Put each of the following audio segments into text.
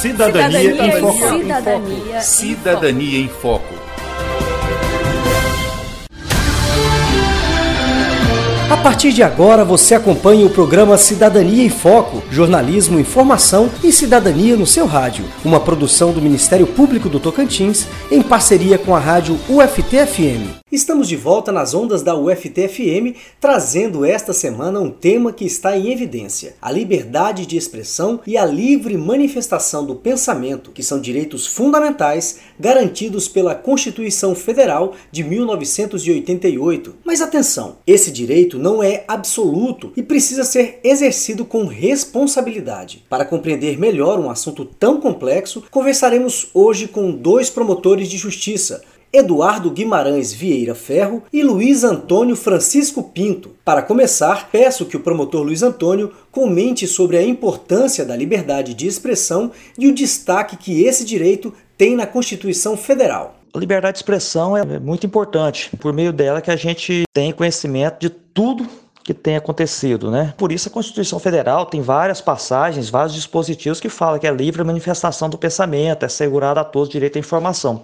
Cidadania, Cidadania em Foco. Cidadania em Cidadania em Foco. A partir de agora você acompanha o programa Cidadania em Foco, jornalismo, informação e cidadania no seu rádio, uma produção do Ministério Público do Tocantins em parceria com a rádio UFT-FM. Estamos de volta nas ondas da UFT-FM, trazendo esta semana um tema que está em evidência: a liberdade de expressão e a livre manifestação do pensamento, que são direitos fundamentais garantidos pela Constituição Federal de 1988. Mas atenção, esse direito não é absoluto e precisa ser exercido com responsabilidade. Para compreender melhor um assunto tão complexo, conversaremos hoje com dois promotores de justiça, Eduardo Guimarães Vieira Ferro e Luiz Antônio Francisco Pinto. Para começar, peço que o promotor Luiz Antônio comente sobre a importância da liberdade de expressão e o destaque que esse direito tem na Constituição Federal. A liberdade de expressão é muito importante, por meio dela que a gente tem conhecimento de tudo que tem acontecido, né? Por isso a Constituição Federal tem várias passagens, vários dispositivos que falam que é livre a manifestação do pensamento, é assegurado a todos o direito à informação.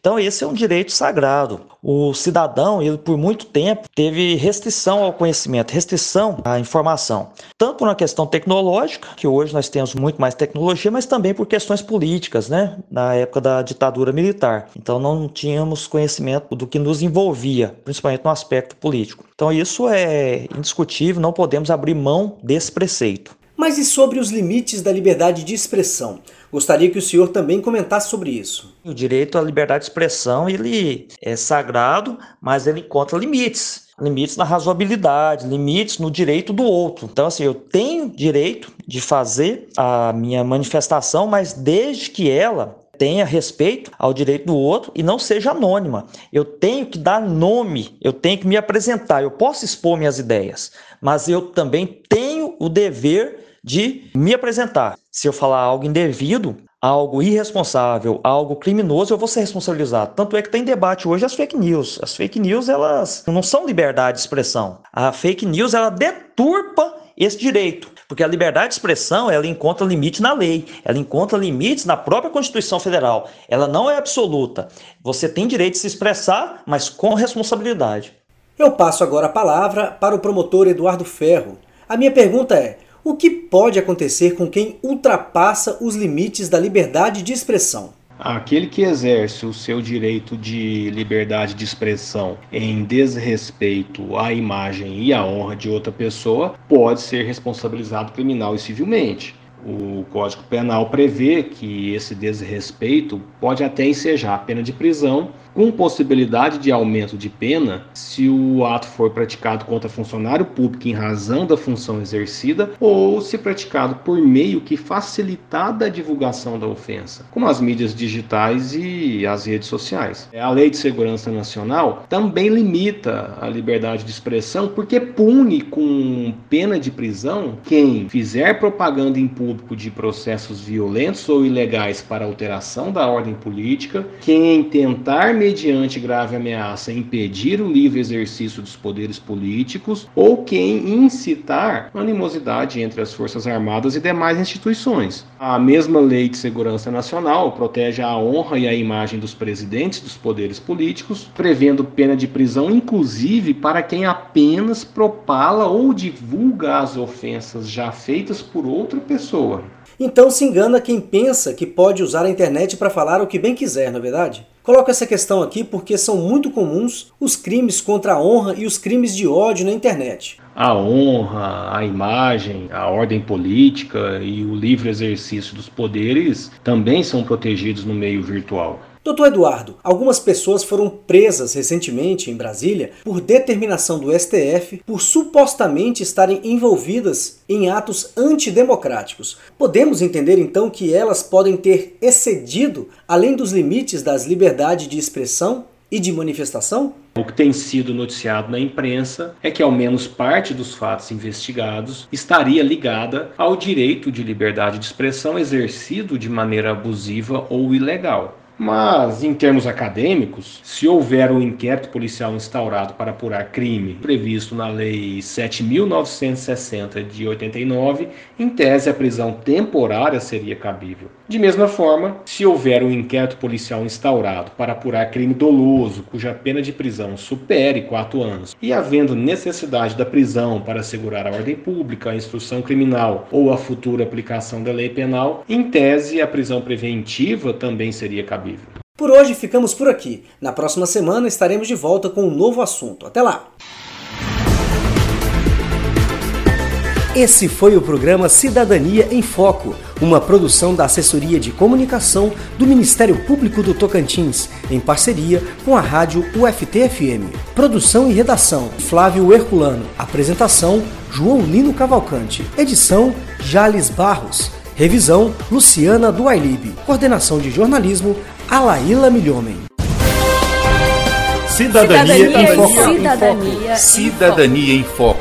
Então esse é um direito sagrado. O cidadão, ele por muito tempo teve restrição ao conhecimento, restrição à informação, tanto uma questão tecnológica, que hoje nós temos muito mais tecnologia, mas também por questões políticas, né? Na época da ditadura militar. Então não tínhamos conhecimento do que nos envolvia, principalmente no aspecto político. Então isso é indiscutível, não podemos abrir mão desse preceito. Mas e sobre os limites da liberdade de expressão? Gostaria que o senhor também comentasse sobre isso. O direito à liberdade de expressão, ele é sagrado, mas ele encontra limites. Limites na razoabilidade, limites no direito do outro. Então, assim, eu tenho direito de fazer a minha manifestação, mas desde que ela tenha respeito ao direito do outro e não seja anônima. Eu tenho que dar nome, eu tenho que me apresentar, eu posso expor minhas ideias, mas eu também tenho o dever de me apresentar. Se eu falar algo indevido, algo irresponsável, algo criminoso, eu vou ser responsabilizado. Tanto é que tem debate hoje as fake news. As fake news, elas não são liberdade de expressão. A fake news, ela deturpa esse direito, porque a liberdade de expressão, ela encontra limite na lei, ela encontra limites na própria Constituição Federal. Ela não é absoluta. Você tem direito de se expressar, mas com responsabilidade. Eu passo agora a palavra para o promotor Eduardo Ferro. A minha pergunta é: o que pode acontecer com quem ultrapassa os limites da liberdade de expressão? Aquele que exerce o seu direito de liberdade de expressão em desrespeito à imagem e à honra de outra pessoa pode ser responsabilizado criminal e civilmente. O Código Penal prevê que esse desrespeito pode até ensejar a pena de prisão com possibilidade de aumento de pena se o ato for praticado contra funcionário público em razão da função exercida ou se praticado por meio que facilitada a divulgação da ofensa, como as mídias digitais e as redes sociais. A Lei de Segurança Nacional também limita a liberdade de expressão porque pune com pena de prisão quem fizer propaganda em público de processos violentos ou ilegais para alteração da ordem política, quem tentar mediante grave ameaça, impedir o livre exercício dos poderes políticos ou quem incitar animosidade entre as Forças Armadas e demais instituições. A mesma Lei de Segurança Nacional protege a honra e a imagem dos presidentes dos poderes políticos, prevendo pena de prisão, inclusive para quem apenas propala ou divulga as ofensas já feitas por outra pessoa. Então se engana quem pensa que pode usar a internet para falar o que bem quiser, não é verdade? Coloco essa questão aqui porque são muito comuns os crimes contra a honra e os crimes de ódio na internet. A honra, a imagem, a ordem política e o livre exercício dos poderes também são protegidos no meio virtual. Doutor Eduardo, algumas pessoas foram presas recentemente em Brasília por determinação do STF por supostamente estarem envolvidas em atos antidemocráticos. Podemos entender então que elas podem ter excedido além dos limites das liberdades de expressão e de manifestação? O que tem sido noticiado na imprensa é que ao menos parte dos fatos investigados estaria ligada ao direito de liberdade de expressão exercido de maneira abusiva ou ilegal. Mas, em termos acadêmicos, se houver um inquérito policial instaurado para apurar crime previsto na Lei 7.960 de 89, em tese a prisão temporária seria cabível. De mesma forma, se houver um inquérito policial instaurado para apurar crime doloso, cuja pena de prisão supere quatro anos, e havendo necessidade da prisão para assegurar a ordem pública, a instrução criminal ou a futura aplicação da lei penal, em tese a prisão preventiva também seria cabível. Por hoje ficamos por aqui. Na próxima semana estaremos de volta com um novo assunto. Até lá! Esse foi o programa Cidadania em Foco, uma produção da Assessoria de Comunicação do Ministério Público do Tocantins, em parceria com a rádio UFT-FM. Produção e redação: Flávio Herculano. Apresentação: João Lino Cavalcante. Edição: Jales Barros. Revisão: Luciana Duailib. Coordenação de jornalismo: Alaíla Milhomem. Cidadania, Cidadania em Foco. Cidadania em Cidadania em Foco.